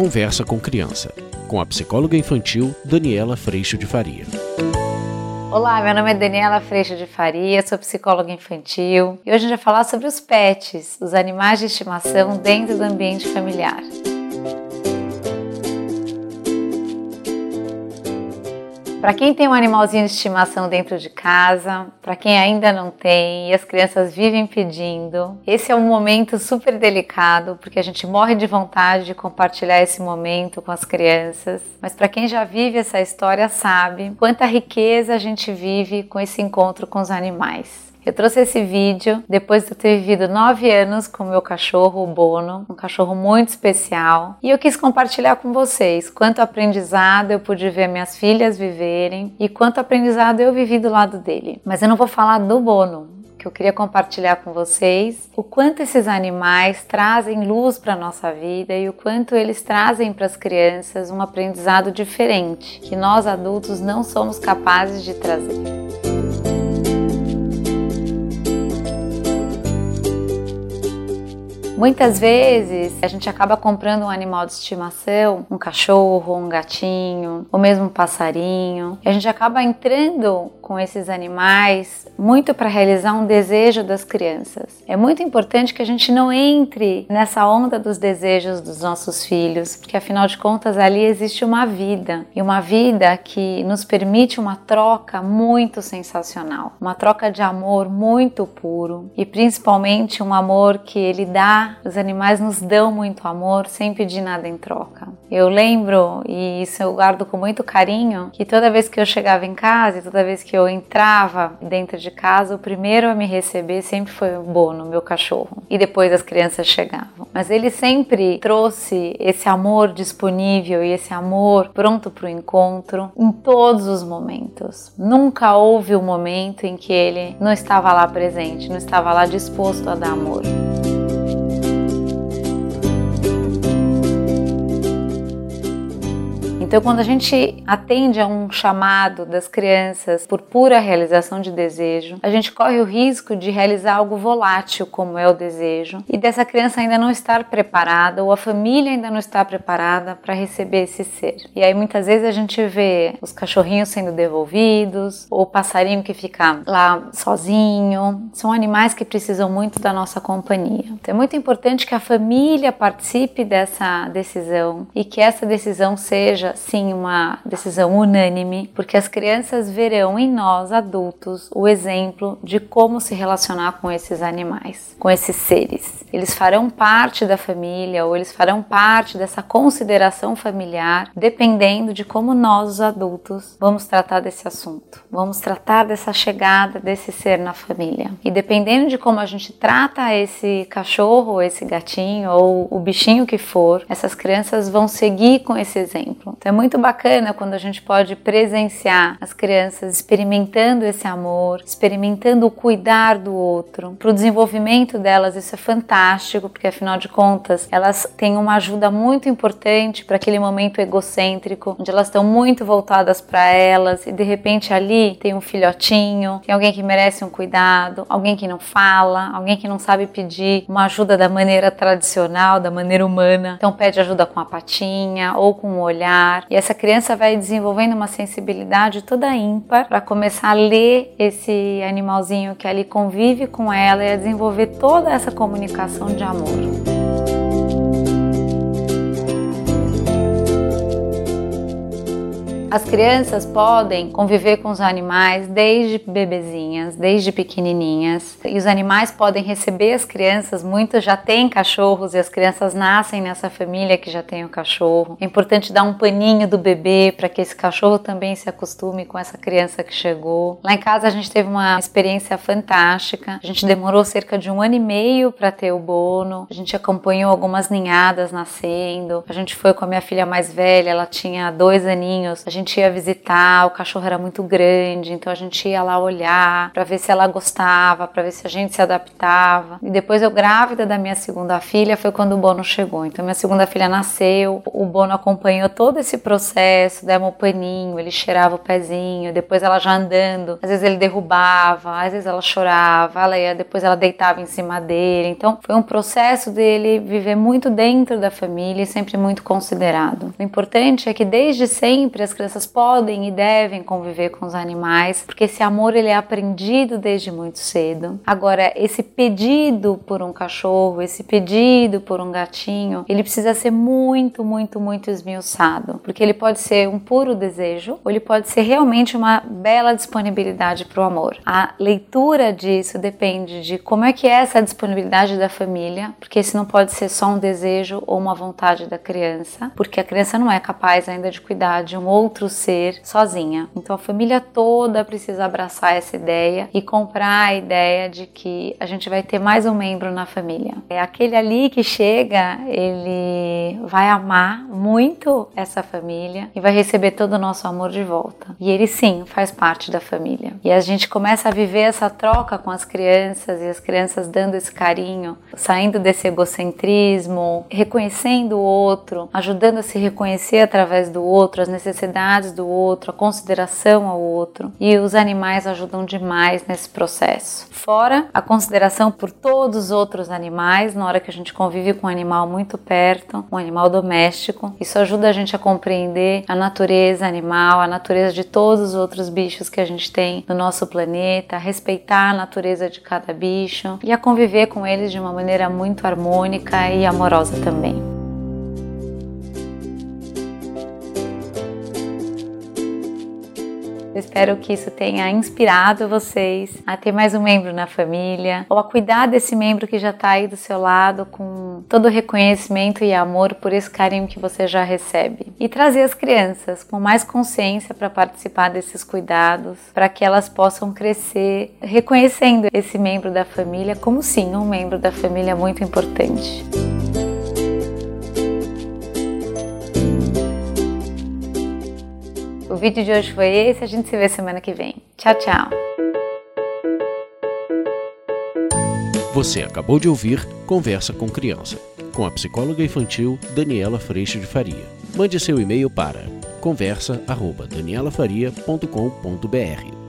Conversa com Criança, com a psicóloga infantil Daniela Freixo de Faria. Olá, meu nome é Daniela Freixo de Faria, sou psicóloga infantil e hoje a gente vai falar sobre os pets, os animais de estimação dentro do ambiente familiar. Para quem tem um animalzinho de estimação dentro de casa, para quem ainda não tem e as crianças vivem pedindo, esse é um momento super delicado porque a gente morre de vontade de compartilhar esse momento com as crianças. Mas para quem já vive essa história sabe quanta riqueza a gente vive com esse encontro com os animais. Eu trouxe esse vídeo depois de eu ter vivido nove anos com meu cachorro, o Bono, um cachorro muito especial. E eu quis compartilhar com vocês quanto aprendizado eu pude ver minhas filhas viverem e quanto aprendizado eu vivi do lado dele. Mas eu não vou falar do Bono, que eu queria compartilhar com vocês o quanto esses animais trazem luz para a nossa vida e o quanto eles trazem para as crianças um aprendizado diferente que nós adultos não somos capazes de trazer. Muitas vezes a gente acaba comprando um animal de estimação, um cachorro, um gatinho, ou mesmo um passarinho, e a gente acaba entrando com esses animais muito para realizar um desejo das crianças. É muito importante que a gente não entre nessa onda dos desejos dos nossos filhos, porque afinal de contas ali existe uma vida. E uma vida que nos permite uma troca muito sensacional, uma troca de amor muito puro. E principalmente um amor que ele dá os animais nos dão muito amor sem pedir nada em troca. Eu lembro, e isso eu guardo com muito carinho, que toda vez que eu chegava em casa e toda vez que eu entrava dentro de casa, o primeiro a me receber sempre foi o Bono, meu cachorro. E depois as crianças chegavam. Mas ele sempre trouxe esse amor disponível e esse amor pronto para o encontro em todos os momentos. Nunca houve um momento em que ele não estava lá presente, não estava lá disposto a dar amor. Então, quando a gente atende a um chamado das crianças por pura realização de desejo, a gente corre o risco de realizar algo volátil, como é o desejo, e dessa criança ainda não estar preparada ou a família ainda não está preparada para receber esse ser. E aí muitas vezes a gente vê os cachorrinhos sendo devolvidos, ou o passarinho que fica lá sozinho. São animais que precisam muito da nossa companhia. Então é muito importante que a família participe dessa decisão e que essa decisão seja sim uma decisão unânime, porque as crianças verão em nós, adultos, o exemplo de como se relacionar com esses animais, com esses seres. Eles farão parte da família ou eles farão parte dessa consideração familiar, dependendo de como nós, os adultos, vamos tratar desse assunto. Vamos tratar dessa chegada desse ser na família. E dependendo de como a gente trata esse cachorro, esse gatinho ou o bichinho que for, essas crianças vão seguir com esse exemplo. Então, é muito bacana quando a gente pode presenciar as crianças experimentando esse amor, experimentando o cuidar do outro. Para o desenvolvimento delas, isso é fantástico, porque afinal de contas, elas têm uma ajuda muito importante para aquele momento egocêntrico, onde elas estão muito voltadas para elas e de repente ali tem um filhotinho, tem alguém que merece um cuidado, alguém que não fala, alguém que não sabe pedir uma ajuda da maneira tradicional, da maneira humana. Então pede ajuda com a patinha ou com o olhar e essa criança vai desenvolvendo uma sensibilidade toda ímpar para começar a ler esse animalzinho que ali convive com ela e a desenvolver toda essa comunicação de amor. As crianças podem conviver com os animais desde bebezinhas, desde pequenininhas. E os animais podem receber as crianças. Muitos já têm cachorros e as crianças nascem nessa família que já tem o cachorro. É importante dar um paninho do bebê para que esse cachorro também se acostume com essa criança que chegou. Lá em casa a gente teve uma experiência fantástica. A gente demorou cerca de um ano e meio para ter o Bono. A gente acompanhou algumas ninhadas nascendo. A gente foi com a minha filha mais velha, ela tinha dois aninhos. A gente gente ia visitar, o cachorro era muito grande, então a gente ia lá olhar para ver se ela gostava, para ver se a gente se adaptava. E depois eu grávida da minha segunda filha foi quando o Bono chegou. Então minha segunda filha nasceu, o Bono acompanhou todo esse processo, demos o paninho, ele cheirava o pezinho, depois ela já andando, às vezes ele derrubava, às vezes ela chorava, ela ia, depois ela deitava em cima dele. Então foi um processo dele viver muito dentro da família e sempre muito considerado. O importante é que desde sempre as crianças podem e devem conviver com os animais, porque esse amor ele é aprendido desde muito cedo. Agora, esse pedido por um cachorro, esse pedido por um gatinho, ele precisa ser muito, muito, muito esmiuçado, porque ele pode ser um puro desejo ou ele pode ser realmente uma bela disponibilidade para o amor. A leitura disso depende de como é que é essa disponibilidade da família, porque esse não pode ser só um desejo ou uma vontade da criança, porque a criança não é capaz ainda de cuidar de um outro ser sozinha. Então a família toda precisa abraçar essa ideia e comprar a ideia de que a gente vai ter mais um membro na família. É aquele ali que chega, ele vai amar muito essa família e vai receber todo o nosso amor de volta. E ele sim faz parte da família. E a gente começa a viver essa troca com as crianças e as crianças dando esse carinho, saindo desse egocentrismo, reconhecendo o outro, ajudando a se reconhecer através do outro, as necessidades do outro, a consideração ao outro. E os animais ajudam demais nesse processo. Fora a consideração por todos os outros animais, na hora que a gente convive com um animal muito perto, um animal doméstico, isso ajuda a gente a compreender a natureza animal, a natureza de todos os outros bichos que a gente tem no nosso planeta, a respeitar a natureza de cada bicho e a conviver com eles de uma maneira muito harmônica e amorosa também. Espero que isso tenha inspirado vocês a ter mais um membro na família ou a cuidar desse membro que já está aí do seu lado com todo o reconhecimento e amor por esse carinho que você já recebe. E trazer as crianças com mais consciência para participar desses cuidados, para que elas possam crescer reconhecendo esse membro da família como sim um membro da família muito importante. Vídeo de hoje foi esse, a gente se vê semana que vem. Tchau, tchau. Você acabou de ouvir Conversa com Criança, com a psicóloga infantil Daniela Freixo de Faria. Mande seu e-mail para conversa@danielafaria.com.br.